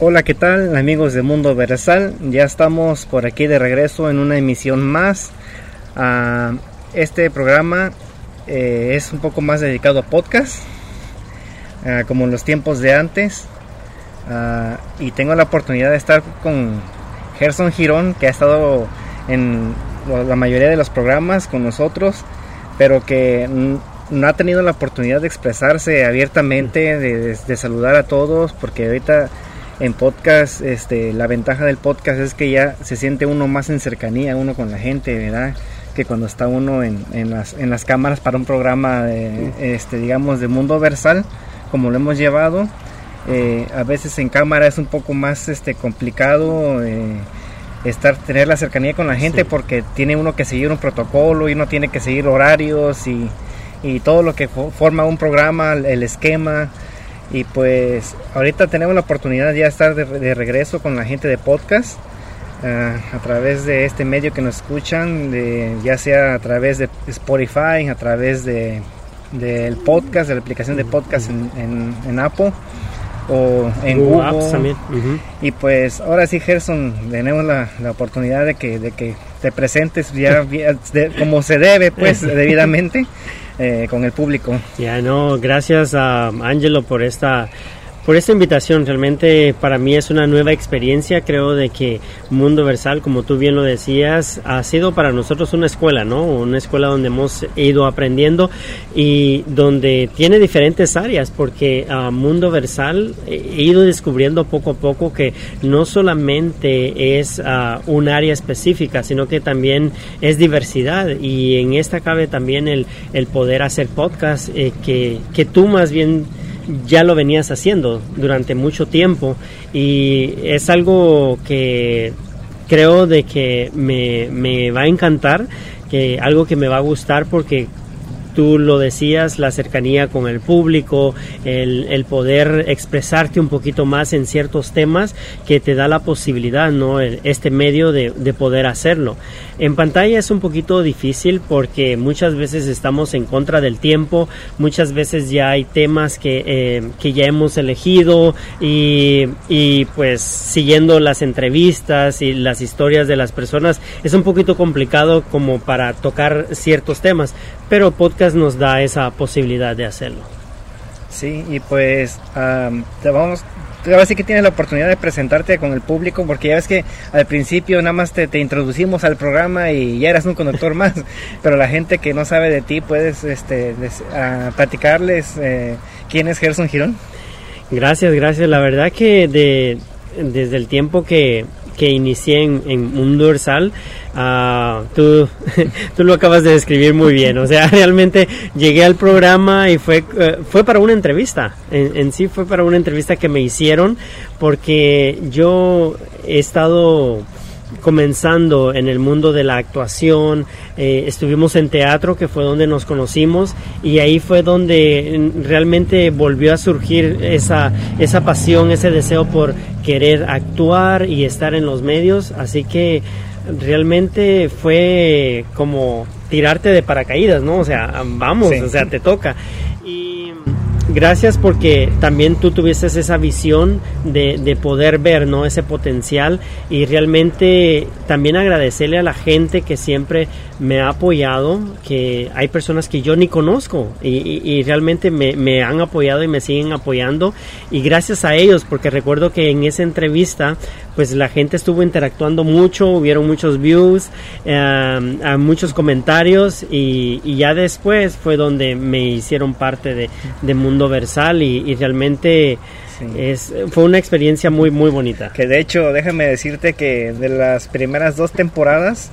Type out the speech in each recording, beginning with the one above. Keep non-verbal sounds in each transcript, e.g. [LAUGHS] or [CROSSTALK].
Hola, ¿qué tal amigos de Mundo Versal? Ya estamos por aquí de regreso en una emisión más. Ah, este programa eh, es un poco más dedicado a podcast, ah, como en los tiempos de antes. Ah, y tengo la oportunidad de estar con Gerson Girón, que ha estado en la mayoría de los programas con nosotros, pero que no ha tenido la oportunidad de expresarse abiertamente, de, saludar a todos, porque ahorita en podcast, este, la ventaja del podcast es que ya se siente uno más en cercanía, uno con la gente, ¿verdad? Que cuando está uno en, en, las, en las cámaras para un programa, de, este, digamos, de mundo versal, como lo hemos llevado, eh, a veces en cámara es un poco más este, complicado. Eh, estar tener la cercanía con la gente porque tiene uno que seguir un protocolo y uno tiene que seguir horarios y, y todo lo que forma un programa, el esquema. Y pues ahorita tenemos la oportunidad ya de estar de, regreso con la gente de podcast. Ah, a través de este medio que nos escuchan, de, ya sea a través de Spotify, a través de del podcast, de la aplicación de podcast en, en Apple o en Google. también. Y pues ahora sí, Gerson, tenemos la, la, oportunidad de que, de que te presentes ya como se debe, pues, [LAUGHS] debidamente eh, con el público. Ya, no, gracias a Angelo por esta por esta invitación. Realmente para mí es una nueva experiencia. Creo de que Mundo Versal, como tú bien lo decías, ha sido para nosotros una escuela, ¿no? Una escuela donde hemos ido aprendiendo y donde tiene diferentes áreas, porque uh, Mundo Versal he ido descubriendo poco a poco que no solamente es uh, un área específica, sino que también es diversidad y en esta cabe también el, el poder hacer podcast eh, que, que tú más bien ya lo venías haciendo durante mucho tiempo y es algo que creo de que me, me va a encantar, que algo que me va a gustar porque tú lo decías, la cercanía con el público, el, poder expresarte un poquito más en ciertos temas que te da la posibilidad, ¿no? Este medio de, poder hacerlo. En pantalla es un poquito difícil porque muchas veces estamos en contra del tiempo, muchas veces ya hay temas que, eh, que ya hemos elegido y, y pues siguiendo las entrevistas y las historias de las personas es un poquito complicado como para tocar ciertos temas, pero podcast nos da esa posibilidad de hacerlo. Sí, y pues te vamos, ahora sí que tienes la oportunidad de presentarte con el público, porque ya ves que al principio nada más te, introducimos al programa y ya eras un conductor más, [LAUGHS] pero la gente que no sabe de ti, puedes este, platicarles eh, quién es Gerson Girón. Gracias, gracias. La verdad que de, desde el tiempo que, que inicié en, en Mundo Ursal, uh, tú, [LAUGHS] tú lo acabas de describir muy bien. O sea, [LAUGHS] realmente llegué al programa y fue, uh, fue para una entrevista. En, en, sí fue para una entrevista que me hicieron porque yo he estado comenzando en el mundo de la actuación, eh, estuvimos en teatro, que fue donde nos conocimos, y ahí fue donde realmente volvió a surgir esa, esa pasión, ese deseo por querer actuar y estar en los medios, así que realmente fue como tirarte de paracaídas, ¿no? O sea, vamos, o sea, te toca. Gracias porque también tú tuviste esa visión de, de, poder ver ¿no? ese potencial y realmente también agradecerle a la gente que siempre me ha apoyado, que hay personas que yo ni conozco y, realmente me, me, han apoyado y me siguen apoyando y gracias a ellos porque recuerdo que en esa entrevista pues la gente estuvo interactuando mucho, hubieron muchos views, eh, muchos comentarios y, y, ya después fue donde me hicieron parte de, de Mundo Versal y, y realmente... Es, fue una experiencia muy muy bonita. Que de hecho, déjame decirte que de las primeras dos temporadas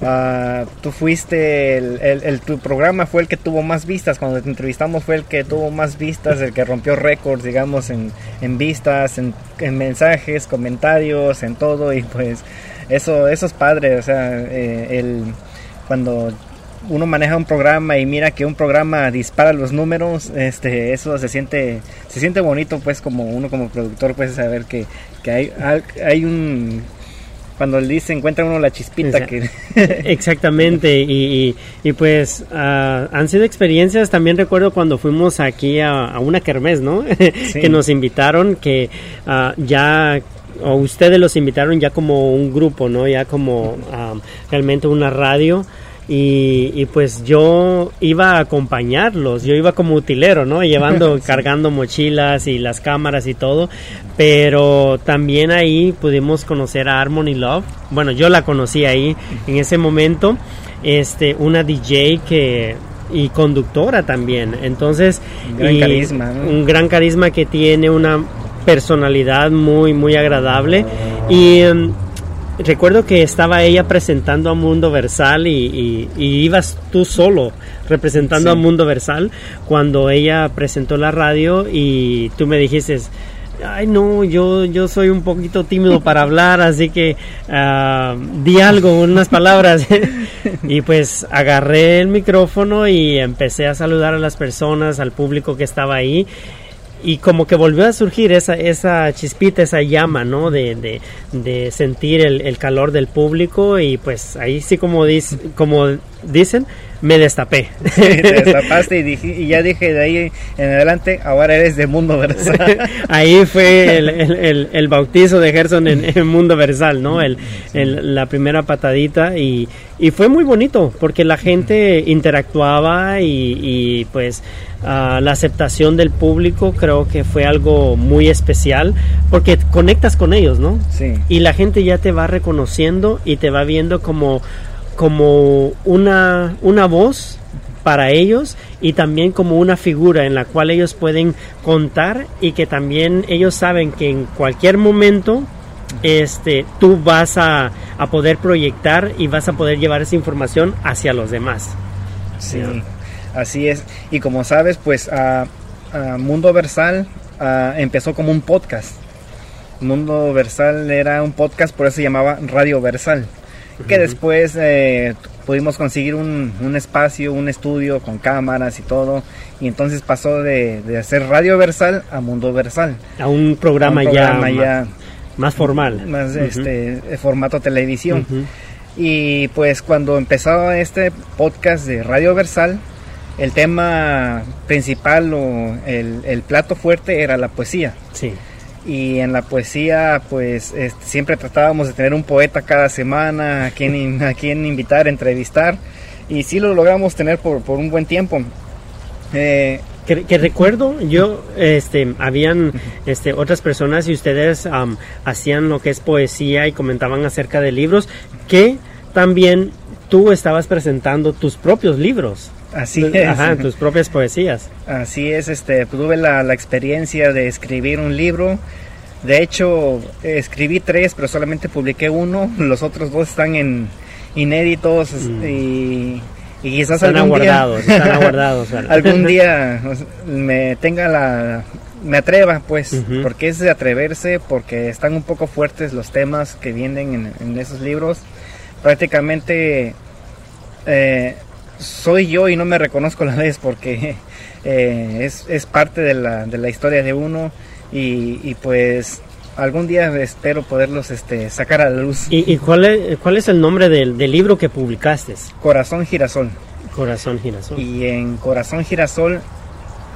Uh, tú fuiste, el, el, tu programa fue el que tuvo más vistas, cuando te entrevistamos fue el que tuvo más vistas, el que rompió récords, digamos, en, en vistas, en, en, mensajes, comentarios, en todo, y pues eso, eso es padre, o sea, eh, el, cuando uno maneja un programa y mira que un programa dispara los números, este, eso se siente, se siente bonito, pues como uno como productor, pues saber que, que hay, hay un cuando le dice encuentra uno la chispita que [LAUGHS] [LAUGHS] exactamente y, y, pues ah, han sido experiencias. También recuerdo cuando fuimos aquí a, una kermés no [LAUGHS] que nos invitaron que uh, ya o ustedes los invitaron ya como un grupo no ya como realmente una radio y, pues yo iba a acompañarlos, yo iba como utilero, ¿no? Llevando, [LAUGHS] cargando mochilas y las cámaras y todo, pero también ahí pudimos conocer a Harmony Love, bueno, yo la conocí ahí en ese momento, este, una DJ que y conductora también, entonces un gran carisma, un gran carisma que tiene una personalidad muy muy agradable. Y em, recuerdo que estaba ella presentando a Mundo Versal y, ibas tú solo representando a Mundo Versal cuando ella presentó la radio y tú me dijiste, ay no, yo, yo soy un poquito tímido [LAUGHS] para hablar, así que uh, di algo, unas palabras. [LAUGHS] y pues agarré el micrófono y empecé a saludar a las personas, al público que estaba ahí y como que volvió a surgir esa, esa chispita, esa llama, ¿no? De, de, sentir el, el, calor del público y pues ahí sí como, dice, como dicen, me destapé. te destapaste y, dije, y, ya dije de ahí en adelante, ahora eres de Mundo Versal. [LAUGHS] ahí fue el, el, el, bautizo de Gerson en, Mundo Versal, ¿no? El, la primera patadita y, y, fue muy bonito porque la gente interactuaba y, y pues uh, la aceptación del público creo que fue algo muy especial porque conectas con ellos, ¿no? Sí. Y la gente ya te va reconociendo y te va viendo como como una, una voz para ellos y también como una figura en la cual ellos pueden contar y que también ellos saben que en cualquier momento este, tú vas a, poder proyectar y vas a poder llevar esa información hacia los demás. Sí, así es. Y como sabes, pues a, Mundo Versal empezó como un podcast. Mundo Versal era un podcast, por eso se llamaba Radio Versal que después eh, pudimos conseguir un, un, espacio, un estudio con cámaras y todo, y entonces pasó de, de hacer Radio Versal a Mundo Versal. A un programa, ya, más, formal. Más este formato televisión. Y pues cuando empezó este podcast de Radio Versal, el tema principal o el, el plato fuerte era la poesía. Sí y en la poesía pues este, siempre tratábamos de tener un poeta cada semana a quien, a quien invitar, entrevistar y sí lo logramos tener por, por un buen tiempo. Eh, que, recuerdo yo este habían este otras personas y ustedes hacían lo que es poesía y comentaban acerca de libros que también tú estabas presentando tus propios libros Así es. Ajá, tus propias poesías. Así es, este, tuve la, la, experiencia de escribir un libro. De hecho, escribí tres, pero solamente publiqué uno. Los otros dos están en inéditos mm. y, y, quizás están algún aguardados, día, están aguardados. [LAUGHS] algún día me tenga la, me atreva, pues, porque es de atreverse, porque están un poco fuertes los temas que vienen en, en esos libros. Prácticamente eh, soy yo y no me reconozco a la vez porque [LAUGHS] eh, es, es, parte de la, de la, historia de uno y, y, pues algún día espero poderlos este, sacar a la luz. ¿Y, y cuál, es, cuál es el nombre del, del, libro que publicaste? Corazón Girasol. Corazón Girasol. Y en Corazón Girasol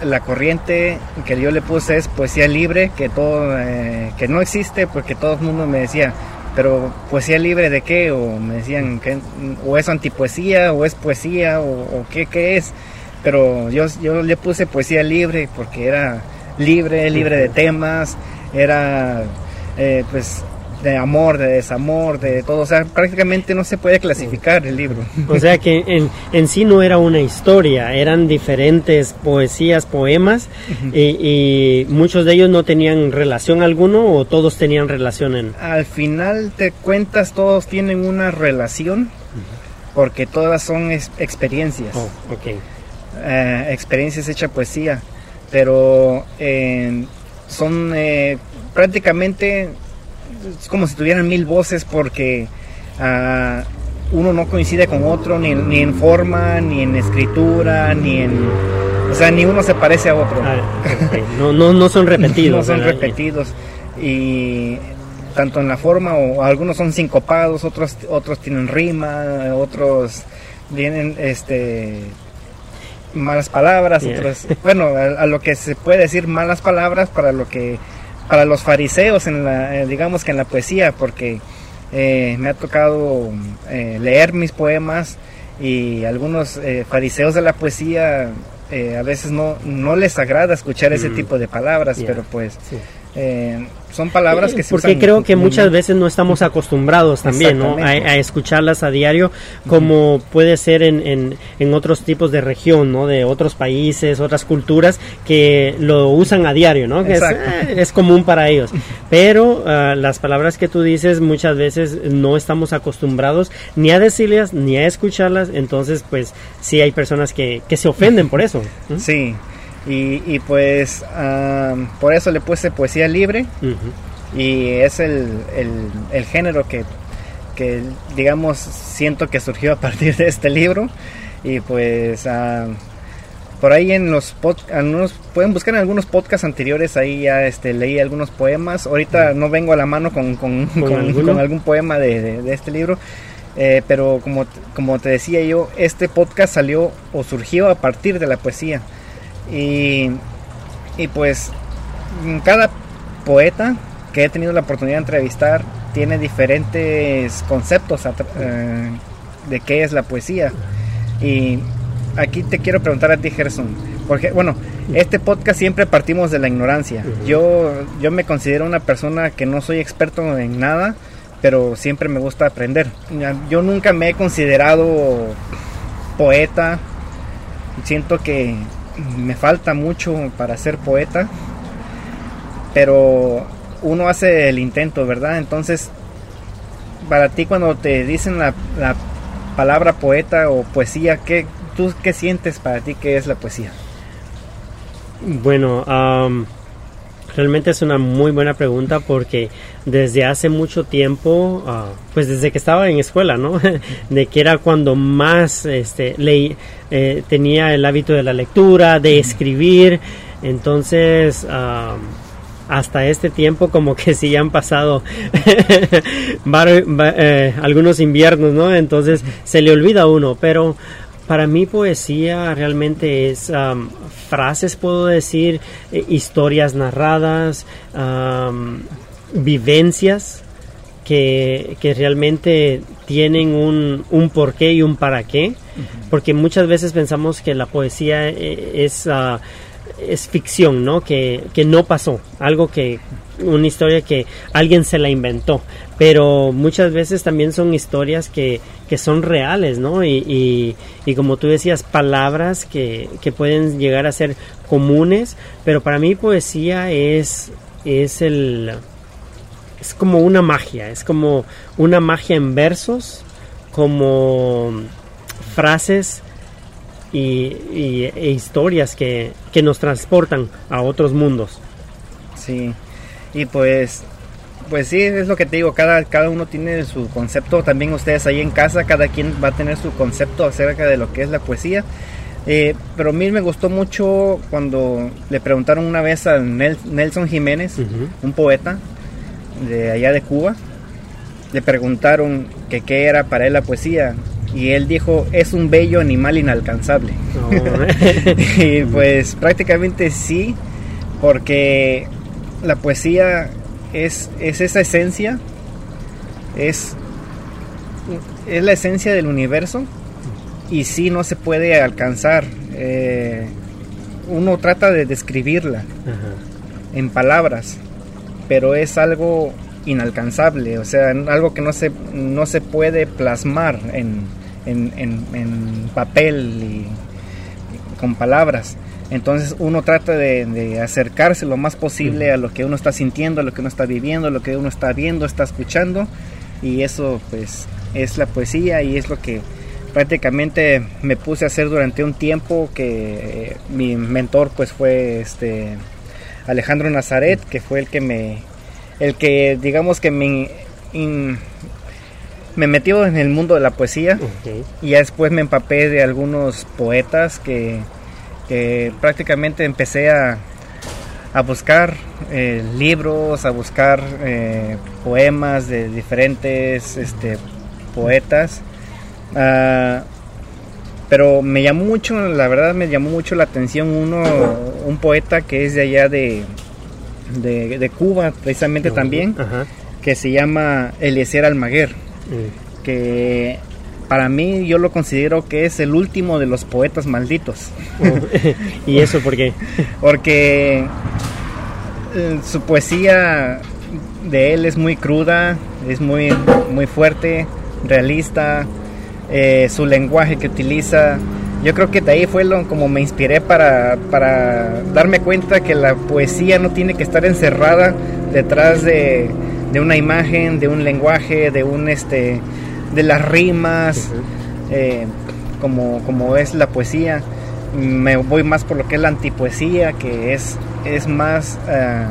la corriente que yo le puse es poesía libre, que todo eh, que no existe porque todo el mundo me decía, pero poesía libre de qué o me decían que o es antipoesía o es poesía o, qué, qué es. Pero yo, yo le puse poesía libre porque era libre libre de temas era eh, pues de amor, de desamor, de todo. O sea, prácticamente no se puede clasificar el libro. O sea que en, en sí no era una historia, eran diferentes poesías, poemas, y, muchos de ellos no tenían relación alguno o todos tenían relación en... Al final te cuentas, todos tienen una relación, porque todas son experiencias. Oh, okay. Eh, experiencias hecha poesía, pero eh, son eh, prácticamente es como si tuvieran mil voces porque uh, uno no coincide con otro ni, ni, en forma, ni en escritura, ni en... O sea, ni uno se parece a otro. Ah, no, no, no son [LAUGHS] repetidos. no son repetidos. Y tanto en la forma o algunos son sincopados, otros otros tienen rima, otros tienen este malas palabras, otros bueno, a, lo que se puede decir malas palabras para lo que para los fariseos en la eh, digamos que en la poesía porque eh, me ha tocado eh, leer mis poemas y algunos fariseos de la poesía a veces no, no les agrada escuchar ese mm. tipo de palabras, pero pues son palabras que se Porque creo que muchas veces no estamos acostumbrados también ¿no? a, escucharlas a diario, como puede ser en, en, otros tipos de región, ¿no? de otros países, otras culturas que lo usan a diario, ¿no? que es, eh, común para ellos. Pero ah, las palabras que tú dices muchas veces no estamos acostumbrados ni a decirlas ni a escucharlas, entonces pues sí hay personas que, que se ofenden por eso. Sí. Y, pues por eso le puse poesía libre y es el, el, género que, que, digamos, siento que surgió a partir de este libro. Y pues por ahí en los algunos, pueden buscar en algunos podcasts anteriores, ahí ya este, leí algunos poemas. Ahorita no vengo a la mano con, con, con, algún poema de, de, este libro. Eh, pero como, como te decía yo, este podcast salió o surgió a partir de la poesía. Y, y pues cada poeta que he tenido la oportunidad de entrevistar tiene diferentes conceptos eh, de qué es la poesía. Y aquí te quiero preguntar a ti, Gerson, porque bueno, este podcast siempre partimos de la ignorancia. Yo, yo me considero una persona que no soy experto en nada, pero siempre me gusta aprender. Yo nunca me he considerado poeta. Siento que me falta mucho para ser poeta, pero uno hace el intento, ¿verdad? Entonces, para ti cuando te dicen la, palabra poeta o poesía, ¿qué, ¿tú qué sientes para ti que es la poesía? Bueno, realmente es una muy buena pregunta porque desde hace mucho tiempo, ah, pues desde que estaba en escuela, ¿no? [LAUGHS] de que era cuando más este, leí, eh, tenía el hábito de la lectura, de escribir, entonces hasta este tiempo como que sí han pasado [LAUGHS] eh, algunos inviernos, ¿no? Entonces se le olvida a uno, pero para mí poesía realmente es frases, puedo decir, eh, historias narradas, vivencias que, realmente tienen un, un porqué y un para qué, porque muchas veces pensamos que la poesía eh, es... Ah, es ficción, ¿no? Que, que no pasó, algo que, una historia que alguien se la inventó, pero muchas veces también son historias que, que son reales, ¿no? Y, y, como tú decías, palabras que, que, pueden llegar a ser comunes, pero para mí poesía es, es el... Es como una magia, es como una magia en versos, como frases y, e historias que, que, nos transportan a otros mundos. Sí, y pues, pues sí, es lo que te digo, cada, cada uno tiene su concepto, también ustedes ahí en casa, cada quien va a tener su concepto acerca de lo que es la poesía. Eh, pero a mí me gustó mucho cuando le preguntaron una vez a Nelson Jiménez, un poeta de allá de Cuba, le preguntaron que qué era para él la poesía y él dijo es un bello animal inalcanzable. [LAUGHS] y pues prácticamente sí, porque la poesía es, es esa esencia, es, es la esencia del universo y sí no se puede alcanzar. Eh, uno trata de describirla en palabras, pero es algo inalcanzable, o sea, algo que no se, no se puede plasmar en, en, papel y, con palabras. Entonces uno trata de, acercarse lo más posible a lo que uno está sintiendo, a lo que uno está viviendo, a lo que uno está viendo, está escuchando. Y eso pues es la poesía y es lo que prácticamente me puse a hacer durante un tiempo que eh, mi mentor pues fue este Alejandro Nazaret, que fue el que me el que digamos que me me metí en el mundo de la poesía. Y ya después me empapé de algunos poetas que, prácticamente empecé a, a buscar eh, libros, a buscar eh, poemas de diferentes este, poetas. Ah, pero me llamó mucho, la verdad me llamó mucho la atención uno, un poeta que es de allá de, de, Cuba, precisamente también, que se llama Eliezer Almaguer, que para mí yo lo considero que es el último de los poetas malditos. [LAUGHS] ¿Y eso por qué? Porque eh, su poesía de él es muy cruda, es muy, muy fuerte, realista, eh, su lenguaje que utiliza. Yo creo que de ahí fue lo como me inspiré para, para darme cuenta que la poesía no tiene que estar encerrada detrás de, de una imagen, de un lenguaje, de un este de las rimas, eh, como, como es la poesía. Me voy más por lo que es la antipoesía, que es, es más eh,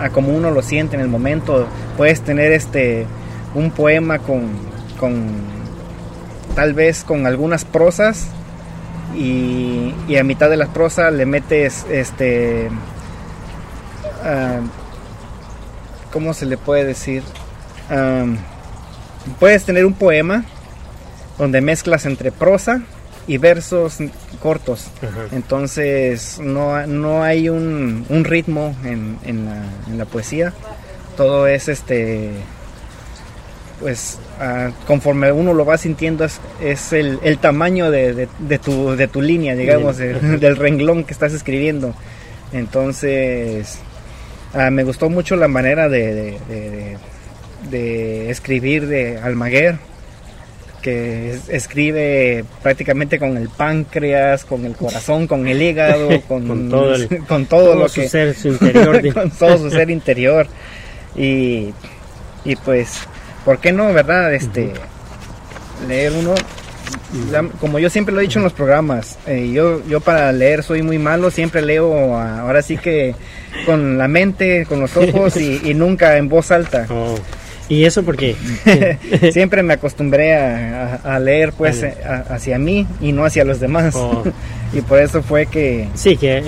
a como uno lo siente en el momento. Puedes tener este un poema con, con tal vez con algunas prosas y, y, a mitad de las prosas le metes este uh, ¿cómo se le puede decir? Um, puedes tener un poema donde mezclas entre prosa y versos cortos. Entonces no, no hay un, un ritmo en, en, la, en, la, poesía. Todo es este pues ah, conforme uno lo va sintiendo es, es el, el, tamaño de, de, tu, de tu línea, digamos, del renglón que estás escribiendo. Entonces, ah, me gustó mucho la manera de, de escribir de Almaguer, que escribe prácticamente con el páncreas, con el corazón, con el hígado, [LAUGHS] con, todo, [LAUGHS] con todo, lo su que ser su interior, [LAUGHS] con todo su ser interior y, y pues, ¿por qué no, verdad? Este leer uno como yo siempre lo he dicho en los programas, eh, yo, yo para leer soy muy malo, siempre leo ahora sí que con la mente, con los ojos y, nunca en voz alta. Oh. ¿Y eso porque [LAUGHS] Siempre me acostumbré a, leer pues eh, hacia mí y no hacia los demás. Oh. [LAUGHS] y por eso fue que... Sí, que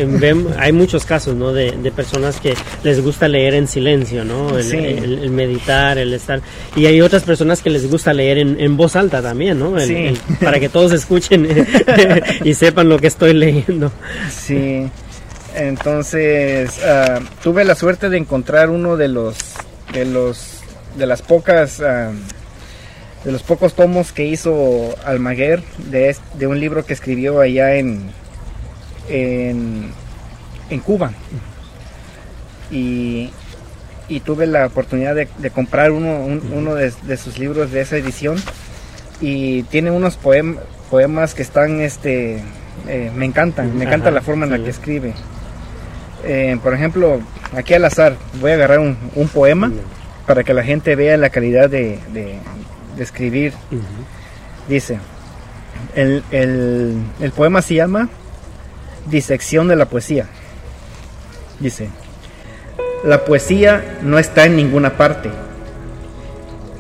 hay muchos casos, ¿no? De, personas que les gusta leer en silencio, ¿no? El, meditar, el estar... Y hay otras personas que les gusta leer en, voz alta también, ¿no? para que [LAUGHS] todos escuchen y sepan lo que estoy leyendo. Sí. Entonces, ah, tuve la suerte de encontrar uno de los de los de las pocas ah, de los pocos tomos que hizo Almaguer de, de un libro que escribió allá en en, Cuba. Y, y, tuve la oportunidad de, comprar uno, uno de, sus libros de esa edición. Y tiene unos poemas que están este eh, me encantan me encanta la forma en la que escribe. Eh, por ejemplo aquí al azar voy a agarrar un, un poema para que la gente vea la calidad de, escribir. Dice, el, el poema se llama Disección de la Poesía. Dice, la poesía no está en ninguna parte.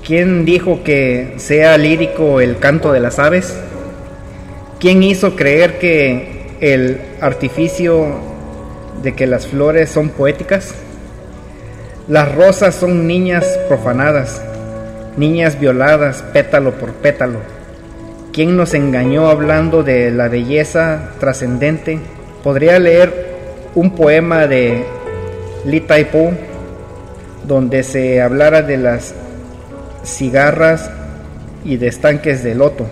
¿Quién dijo que sea lírico el canto de las aves? ¿Quién hizo creer que el artificio de que las flores son poéticas? Las rosas son niñas profanadas, niñas violadas pétalo por pétalo. ¿Quién nos engañó hablando de la belleza trascendente? Podría leer un poema de Li Taipu donde se hablara de las cigarras y de estanques de loto,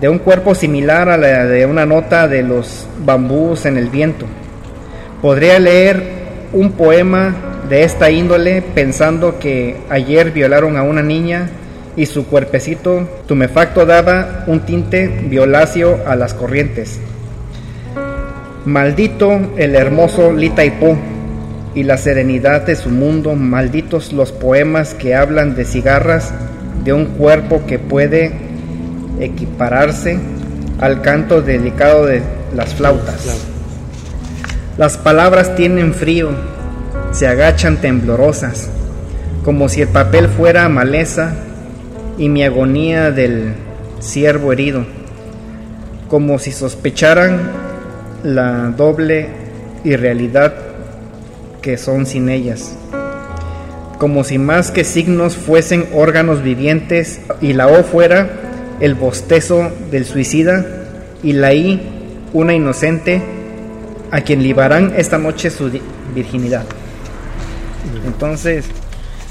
de un cuerpo similar a la de una nota de los bambús en el viento. Podría leer un poema de esta índole pensando que ayer violaron a una niña y su cuerpecito tumefacto daba un tinte violáceo a las corrientes. Maldito el hermoso Litaipú y la serenidad de su mundo, malditos los poemas que hablan de cigarras, de un cuerpo que puede equipararse al canto delicado de las flautas. Las palabras tienen frío, se agachan temblorosas, como si el papel fuera maleza y mi agonía del ciervo herido, como si sospecharan la doble irrealidad que son sin ellas. Como si más que signos fuesen órganos vivientes y la O fuera el bostezo del suicida y la I una inocente a quien libarán esta noche su virginidad. Entonces...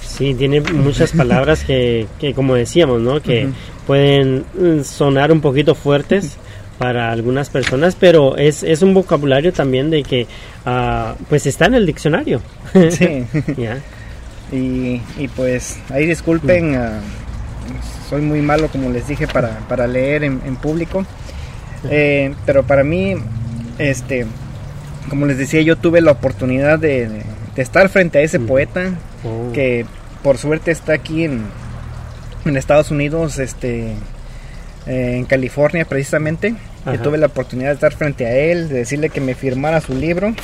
Sí, tiene muchas [LAUGHS] palabras que, que como decíamos, ¿no? Que pueden mm, sonar un poquito fuertes para algunas personas, pero es, es un vocabulario también de que uh, pues está en el diccionario. Sí. [LAUGHS] y, y, pues ahí disculpen, uh, soy muy malo como les dije para, para leer en, en público, eh, pero para mí, este, como les decía, yo tuve la oportunidad de, de, estar frente a ese poeta oh. que por suerte está aquí en, en Estados Unidos, este, eh, en California precisamente. Que tuve la oportunidad de estar frente a él, de decirle que me firmara su libro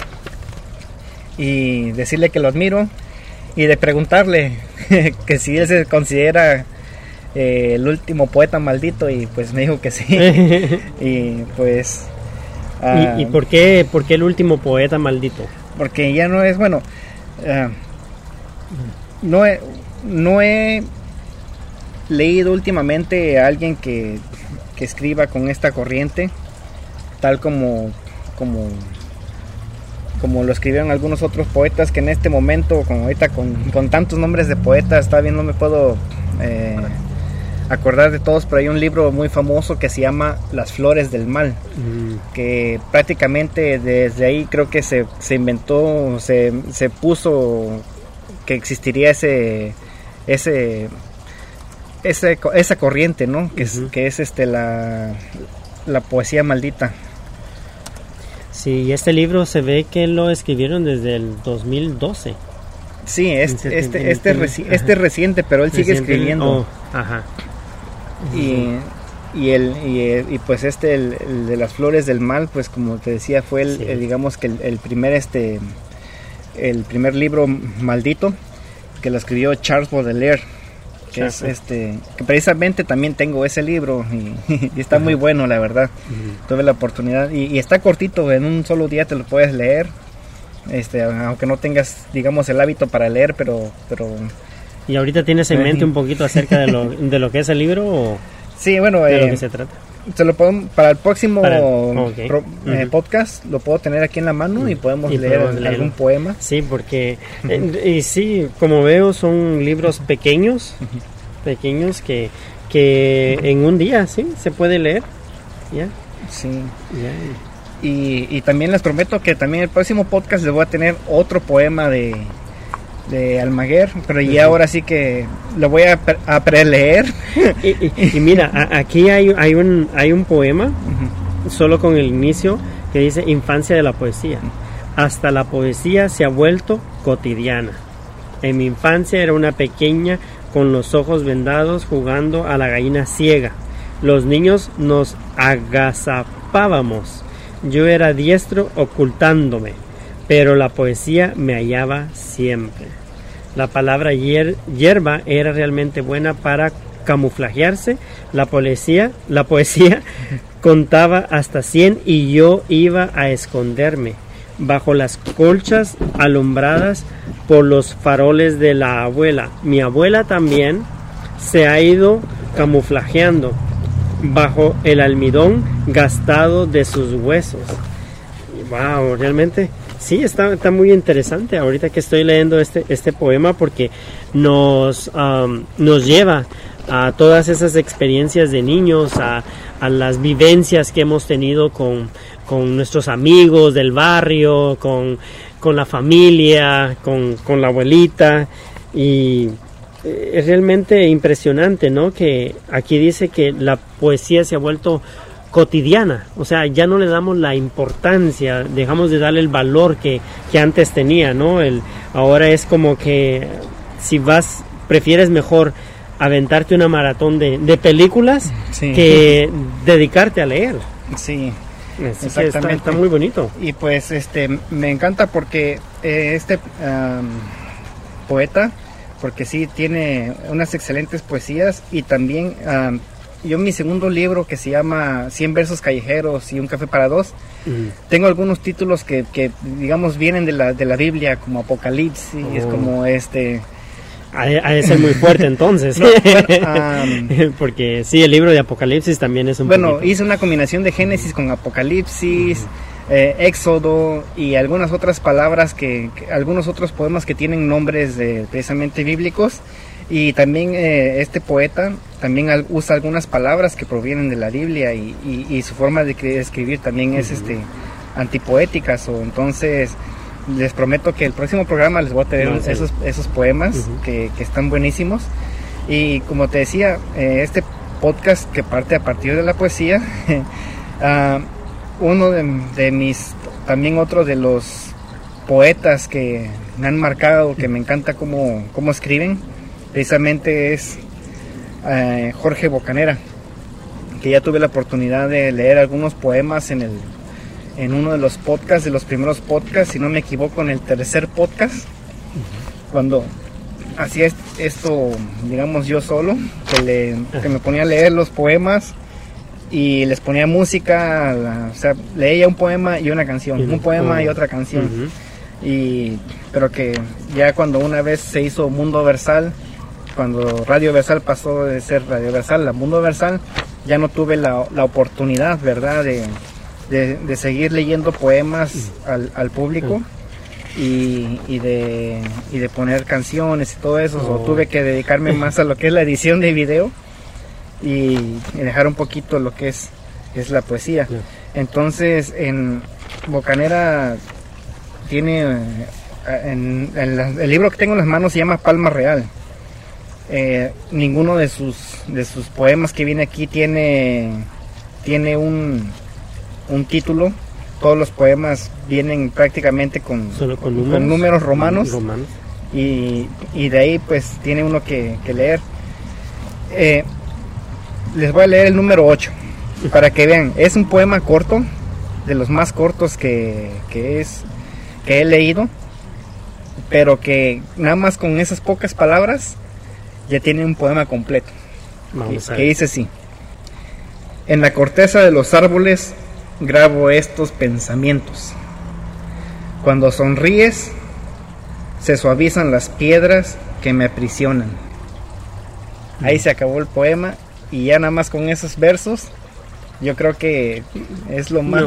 y decirle que lo admiro y de preguntarle [LAUGHS] que si él se considera eh, el último poeta maldito y pues me dijo que sí. [LAUGHS] y pues... ¿Y, por, qué, por qué el último poeta maldito? Porque ya no es, bueno, uh, no, he, no he leído últimamente a alguien que, que escriba con esta corriente, tal como, como, como lo escribieron algunos otros poetas que en este momento, como ahorita con, con tantos nombres de poetas, está bien, no me puedo eh, acordar de todos, pero hay un libro muy famoso que se llama Las Flores del Mal, mm. que prácticamente desde ahí creo que se, se inventó, se, se puso que existiría ese, ese, ese esa corriente, ¿no? Que, es, que es este la, la poesía maldita. Sí, y este libro se ve que lo escribieron desde el 2012. Sí, este, este, este, este, reciente, pero él sigue escribiendo. Oh, ajá. Y, y, el, y, pues este, el, de las flores del mal, pues como te decía, fue el, digamos que el, primer este el primer libro maldito que lo escribió Charles Baudelaire que es este que precisamente también tengo ese libro y, [LAUGHS] está muy bueno la verdad. Tuve la oportunidad y, está cortito en un solo día te lo puedes leer este aunque no tengas digamos el hábito para leer pero pero y ahorita tienes en mente un poquito acerca de lo, [LAUGHS] de lo que es el libro o sí bueno de lo que eh, se trata se lo para el próximo eh, podcast lo puedo tener aquí en la mano y podemos leer algún poema. Sí, porque [LAUGHS] y sí, como veo son libros pequeños, pequeños que que en un día sí se puede leer. ¿Ya? Sí. Y, y también les prometo que también el próximo podcast les voy a tener otro poema de de Almaguer, pero ya ahora sí que lo voy a, a preleer. [LAUGHS] Y, mira, aquí hay, hay, un, hay un poema, solo con el inicio, que dice Infancia de la poesía. Hasta la poesía se ha vuelto cotidiana. En mi infancia era una pequeña con los ojos vendados jugando a la gallina ciega. Los niños nos agazapábamos. Yo era diestro ocultándome, pero la poesía me hallaba siempre. La palabra hierba era realmente buena para camuflajearse. La poesía, la poesía [LAUGHS] contaba hasta 100 y yo iba a esconderme bajo las colchas alumbradas por los faroles de la abuela. Mi abuela también se ha ido camuflajeando bajo el almidón gastado de sus huesos. Wow, realmente Sí, está, está muy interesante ahorita que estoy leyendo este, este poema porque nos, nos lleva a todas esas experiencias de niños, a, las vivencias que hemos tenido con, nuestros amigos del barrio, con, la familia, con, con, la abuelita y eh, es realmente impresionante, ¿no? Que aquí dice que la poesía se ha vuelto cotidiana, o sea, ya no le damos la importancia, dejamos de darle el valor que, antes tenía, ¿no? El, ahora es como que si vas, prefieres mejor aventarte una maratón de, de películas que [LAUGHS] dedicarte a leer. Sí. exactamente. Está, muy bonito. Y pues este me encanta porque eh, este poeta, porque sí tiene unas excelentes poesías y también yo mi segundo libro que se llama 100 versos callejeros y un café para dos, tengo algunos títulos que, que, digamos vienen de la, de la Biblia como Apocalipsis, es oh. como este... Ha de ser muy fuerte entonces. [LAUGHS] [LAUGHS] Porque sí, el libro de Apocalipsis también es un Bueno, hice una combinación de Génesis con Apocalipsis, eh, Éxodo y algunas otras palabras que, algunos otros poemas que tienen nombres de, precisamente bíblicos. Y también eh, este poeta también usa algunas palabras que provienen de la Biblia y, su forma de escribir también es este antipoéticas o entonces les prometo que el próximo programa les voy a tener esos, esos poemas que, están buenísimos. Y como te decía eh, este podcast que parte a partir de la poesía uh, [LAUGHS] uno de, mis, también otro de los poetas que me han marcado, que me encanta cómo, cómo escriben, precisamente es eh, Jorge Bocanera, que ya tuve la oportunidad de leer algunos poemas en, el, en uno de los podcasts, de los primeros podcasts, si no me equivoco, en el tercer podcast, cuando hacía esto, digamos yo solo, que, que me ponía a leer los poemas y les ponía música, o sea, leía un poema y una canción, un poema y otra canción. Y pero que ya cuando una vez se hizo Mundo Versal, cuando Radio Versal pasó de ser Radio Versal a Mundo Versal, ya no tuve la, la oportunidad, ¿verdad?, de, de, seguir leyendo poemas al, al público. Y, y, de, y de poner canciones y todo eso, o oh. tuve que dedicarme [LAUGHS] más a lo que es la edición de video y, dejar un poquito lo que es, es la poesía. Entonces, en Bocanera tiene, en, el libro que tengo en las manos se llama Palma Real. Eh, ninguno de sus, de sus poemas que viene aquí tiene, tiene un, un título. Todos los poemas vienen prácticamente con, con, números, romanos. Y, y, de ahí pues tiene uno que, leer. Eh, les voy a leer el número 8 para que vean. Es un poema corto, de los más cortos que, es que he leído, pero que nada más con esas pocas palabras ya tiene un poema completo. que, que dice así. En la corteza de los árboles grabo estos pensamientos. Cuando sonríes, se suavizan las piedras que me aprisionan. Ahí se acabó el poema y ya nada más con esos versos yo creo que es lo más...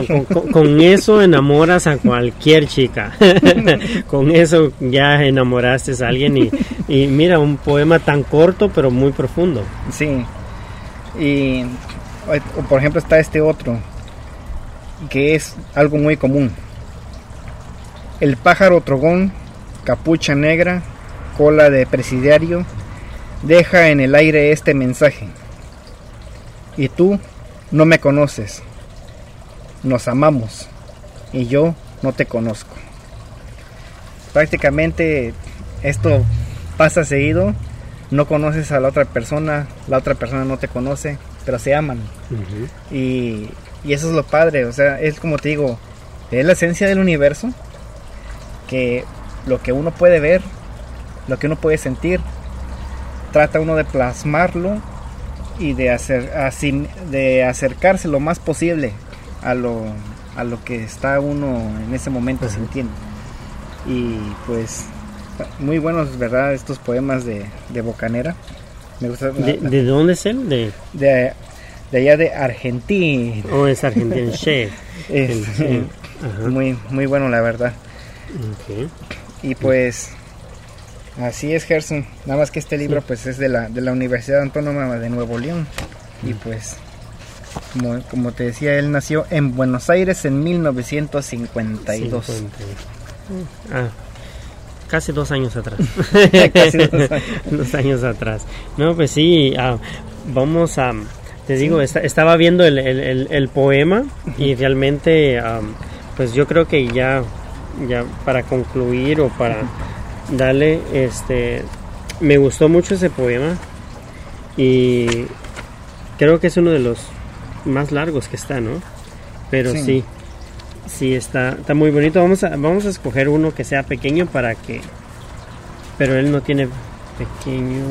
con, eso enamoras a cualquier chica. [LAUGHS] con eso ya enamoraste a alguien y, y, mira, un poema tan corto pero muy profundo. Sí. Y por ejemplo está este otro, que es algo muy común. El pájaro trogón, capucha negra, cola de presidiario, deja en el aire este mensaje y tú no me conoces. Nos amamos y yo no te conozco. Prácticamente esto pasa seguido. No conoces a la otra persona, la otra persona no te conoce, pero se aman. y, y, eso es lo padre, o sea, es como te digo, es la esencia del universo, que lo que uno puede ver, lo que uno puede sentir, trata uno de plasmarlo y de, hacer, así, de acercarse lo más posible a lo, a lo que está uno en ese momento sintiendo. Y pues muy buenos, ¿verdad? Estos poemas de, de Bocanera. Me gusta, ¿De, dónde es él? De... de... allá de Argentina. Oh, es Argentina, [LAUGHS] es, [LAUGHS] muy, muy bueno, la verdad. Y pues Así es, Gerson. Nada más que este libro pues es de la, de la Universidad Autónoma de Nuevo León. Y pues, como, te decía, él nació en Buenos Aires en 1952. Ah, casi dos años atrás. [LAUGHS] casi [LAUGHS] dos años. atrás. No, pues sí, ah, vamos a... Te digo, estaba viendo el, el, poema y realmente, ah, pues yo creo que ya, ya para concluir o para Dale, este, me gustó mucho ese poema y creo que es uno de los más largos que está, ¿no? Pero sí, sí, está, está muy bonito. Vamos a, vamos a escoger uno que sea pequeño para que, pero él no tiene pequeño.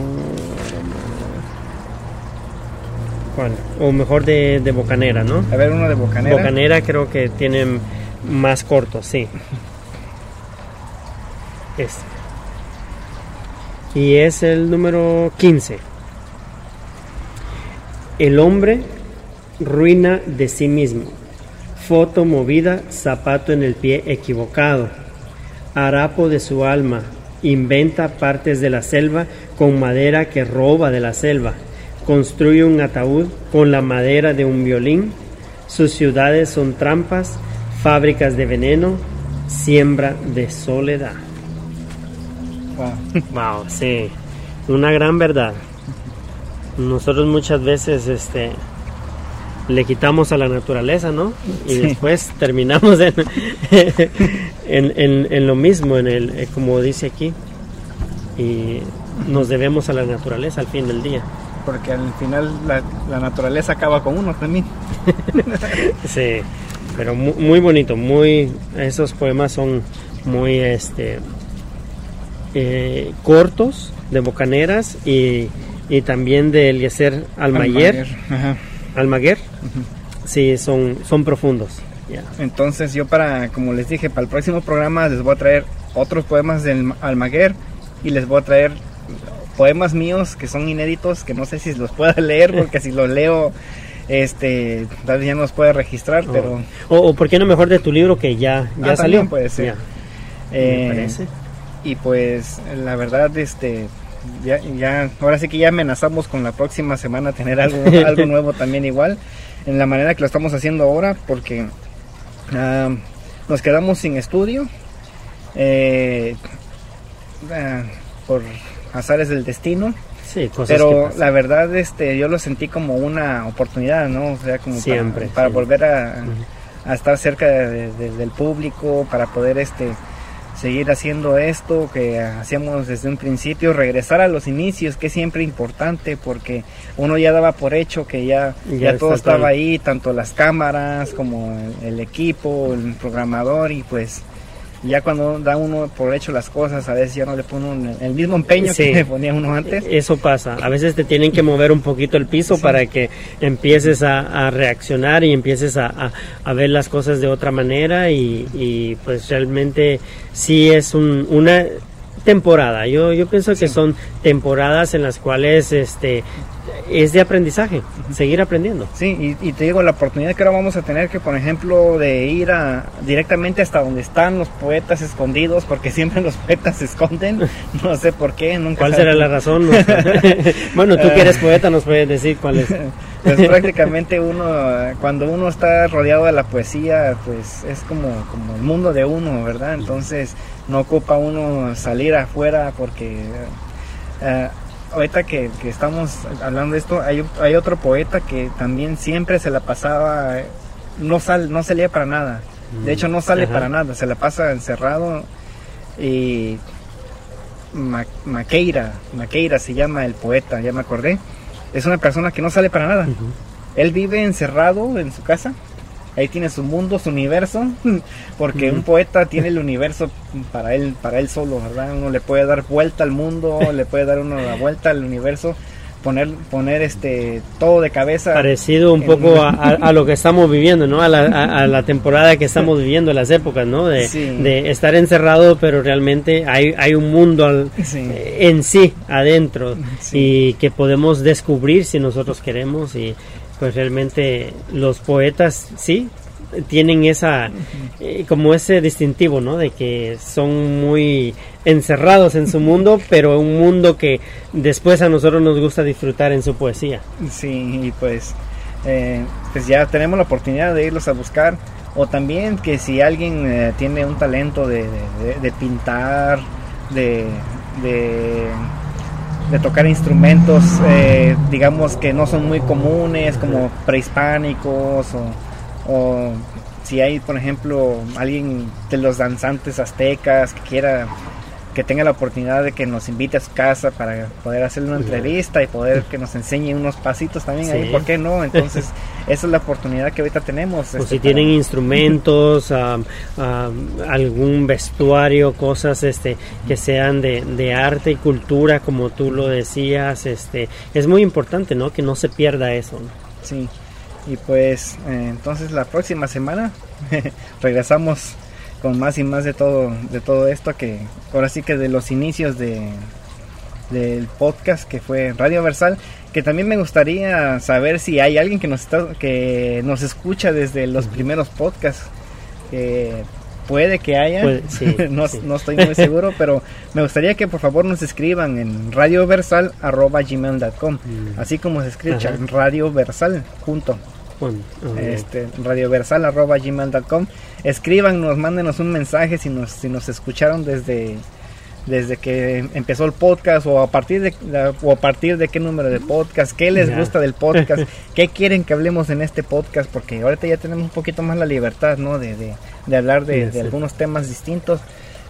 ¿Cuál? O mejor de, de Bocanera, ¿no? A ver, uno de Bocanera. Bocanera creo que tienen más cortos, sí. [LAUGHS] Este. Y es el número 15. El hombre ruina de sí mismo. Foto movida, zapato en el pie equivocado. Harapo de su alma. Inventa partes de la selva con madera que roba de la selva. Construye un ataúd con la madera de un violín. Sus ciudades son trampas, fábricas de veneno, siembra de soledad. Wow. Wow, sí, una gran verdad. Nosotros muchas veces este le quitamos a la naturaleza, ¿no? Y Sí. después terminamos en, [LAUGHS] en, en- en lo mismo, en el, eh, como dice aquí. Y nos debemos a la naturaleza al fin del día. Porque al final la, la naturaleza acaba con uno también. [LAUGHS] Sí, pero mu- muy, bonito, muy esos poemas son muy este eh, cortos de Bocaneras y, y también de Eliezer Almayer, Ajá. Almaguer. Sí, son son profundos. ya. Entonces yo para, como les dije, para el próximo programa les voy a traer otros poemas del Almaguer y les voy a traer poemas míos que son inéditos, que no sé si los pueda [LAUGHS] leer, porque si los leo, este, tal vez ya no los puede registrar, pero O, o por qué no mejor de tu libro que ya ya Ah, salió. puede ser. Eh, me parece. Y pues la verdad, este, ya, ya, ahora sí que ya amenazamos con la próxima semana tener algo, [LAUGHS] algo nuevo también igual, en la manera que lo estamos haciendo ahora, porque ah, nos quedamos sin estudio, eh, ah, por azares del destino, Sí, cosas pero la verdad, este, yo lo sentí como una oportunidad, ¿no? O sea, como para- Siempre, para, volver a, a estar cerca de- de- del público, para poder, este, seguir haciendo esto que hacíamos desde un principio, regresar a los inicios, que es siempre importante, porque uno ya daba por hecho que ya, Ya ya, todo estaba ahí, tanto las cámaras como el, el equipo, el programador, y pues ya cuando da uno por hecho las cosas, a veces ya no le pone el mismo empeño Sí. que le ponía uno antes. Eso pasa. A veces te tienen que mover un poquito el piso Sí. para que empieces a, a reaccionar y empieces a, a- a ver las cosas de otra manera y, y, pues realmente sí es un- una temporada. Yo, yo pienso que son temporadas en las cuales este es de aprendizaje, seguir aprendiendo. Sí, y, y te digo, la oportunidad que ahora vamos a tener que, por ejemplo, de ir a, directamente hasta donde están los poetas escondidos, porque siempre los poetas se esconden, [LAUGHS] no sé por qué, nunca ¿Cuál será la razón? [LAUGHS] Bueno, tú que eres poeta nos puedes decir cuál es. [LAUGHS] Pues prácticamente uno, cuando uno está rodeado de la poesía, pues es como, como el mundo de uno, ¿verdad? Entonces no ocupa uno salir afuera porque... eh, ahorita que, que estamos hablando de esto, hay, hay otro poeta que también siempre se la pasaba, no, sal, no salía para nada. De hecho, no sale Ajá. para nada, se la pasa encerrado y Ma- Maqueira, Maqueira se llama el poeta, ya me acordé. Es una persona que no sale para nada. Él vive encerrado en su casa. Ahí tiene su mundo, su universo, [LAUGHS] porque un poeta tiene el universo para él, para él solo, ¿verdad? Uno le puede dar vuelta al mundo, [LAUGHS] le puede dar uno la vuelta al universo, poner, poner este todo de cabeza. parecido un poco una- a, a- a lo que estamos viviendo, ¿no? A la, a- a la temporada que estamos viviendo, las épocas, ¿no? De, Sí. de estar encerrado, pero realmente hay, hay un mundo al- Sí. en sí, adentro, Sí. y que podemos descubrir si nosotros queremos, y pues realmente los poetas, sí, tienen esa, eh, como ese distintivo, ¿no? De que son muy encerrados en su mundo, pero un mundo que después a nosotros nos gusta disfrutar en su poesía. Sí, y pues, eh, pues ya tenemos la oportunidad de irlos a buscar. O también que si alguien eh, tiene un talento de, de- de- de pintar, de, de, de tocar instrumentos, eh, digamos que no son muy comunes, como prehispánicos, o, o si hay, por ejemplo, alguien de los danzantes aztecas que quiera que tenga la oportunidad de que nos invite a su casa para poder hacerle una entrevista y poder que nos enseñe unos pasitos también ahí. ¿por qué no? [LAUGHS] Entonces, esa es la oportunidad que ahorita tenemos. O este, si para- tienen instrumentos, am, [LAUGHS] algún vestuario, cosas este que sean de, de arte y cultura, como tú lo decías, este es muy importante, ¿no? Que no se pierda eso. ¿no? Sí, y pues eh, entonces la próxima semana [LAUGHS] regresamos con más y más de todo, de todo esto que ahora sí que de los inicios de, del podcast que fue Radio Versal, que también me gustaría saber si hay alguien que nos está, que nos escucha desde los primeros podcasts. puede que haya, [LAUGHS] no, no, estoy muy seguro, [LAUGHS] pero me gustaría que por favor nos escriban en radioversal.gmail.com, mm. así como se escribe Radio Junto. Este, radioversal.gmail.com Escríbanos, mándenos un mensaje si nos, si nos escucharon desde desde que empezó el podcast o a partir de o a partir de qué número de podcast, qué les gusta del podcast, [LAUGHS] qué quieren que hablemos en este podcast, porque ahorita ya tenemos un poquito más la libertad, ¿no? De, de, hablar de, algunos temas distintos.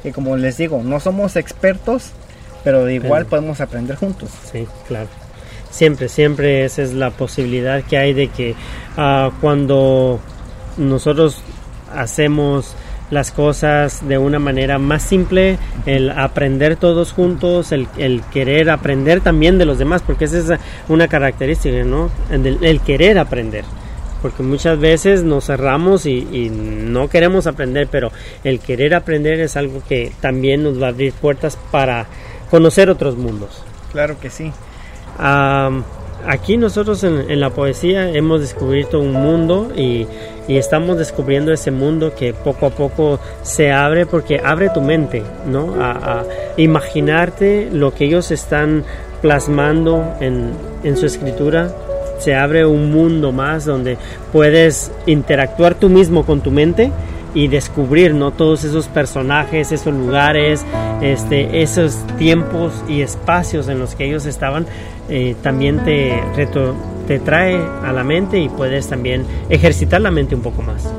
Y como les digo, no somos expertos, pero igual podemos aprender juntos. Sí, claro. Siempre, siempre esa es la posibilidad que hay de que uh, cuando nosotros hacemos las cosas de una manera más simple, el aprender todos juntos, el, querer aprender también de los demás, porque esa es una característica, ¿no? El, querer aprender. Porque muchas veces nos cerramos y, no queremos aprender, pero el querer aprender es algo que también nos va a abrir puertas para conocer otros mundos. Claro que sí. Aquí nosotros en, la poesía hemos descubierto un mundo y y estamos descubriendo ese mundo que poco a poco se abre porque abre tu mente, ¿no? A, imaginarte lo que ellos están plasmando en, en su escritura. Se abre un mundo más donde puedes interactuar tú mismo con tu mente y descubrir no todos esos personajes esos lugares este esos tiempos y espacios en los que ellos estaban eh, también te reto, te trae a la mente y puedes también ejercitar la mente un poco más.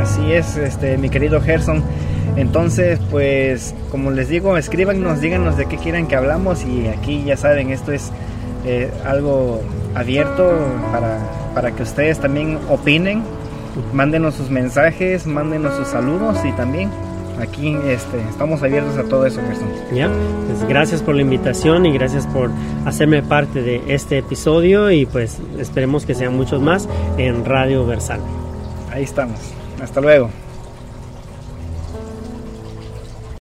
Así es, este, mi querido Gerson. Entonces, pues, como les digo, escríbanos, díganos de qué quieren que hablamos y aquí ya saben, esto es eh, algo abierto para, para que ustedes también opinen. Mándenos sus mensajes, mándenos sus saludos y también aquí este, estamos abiertos a todo eso, Ya, pues gracias por la invitación y gracias por hacerme parte de este episodio y pues esperemos que sean muchos más en Radio Versal. Ahí estamos. Hasta luego.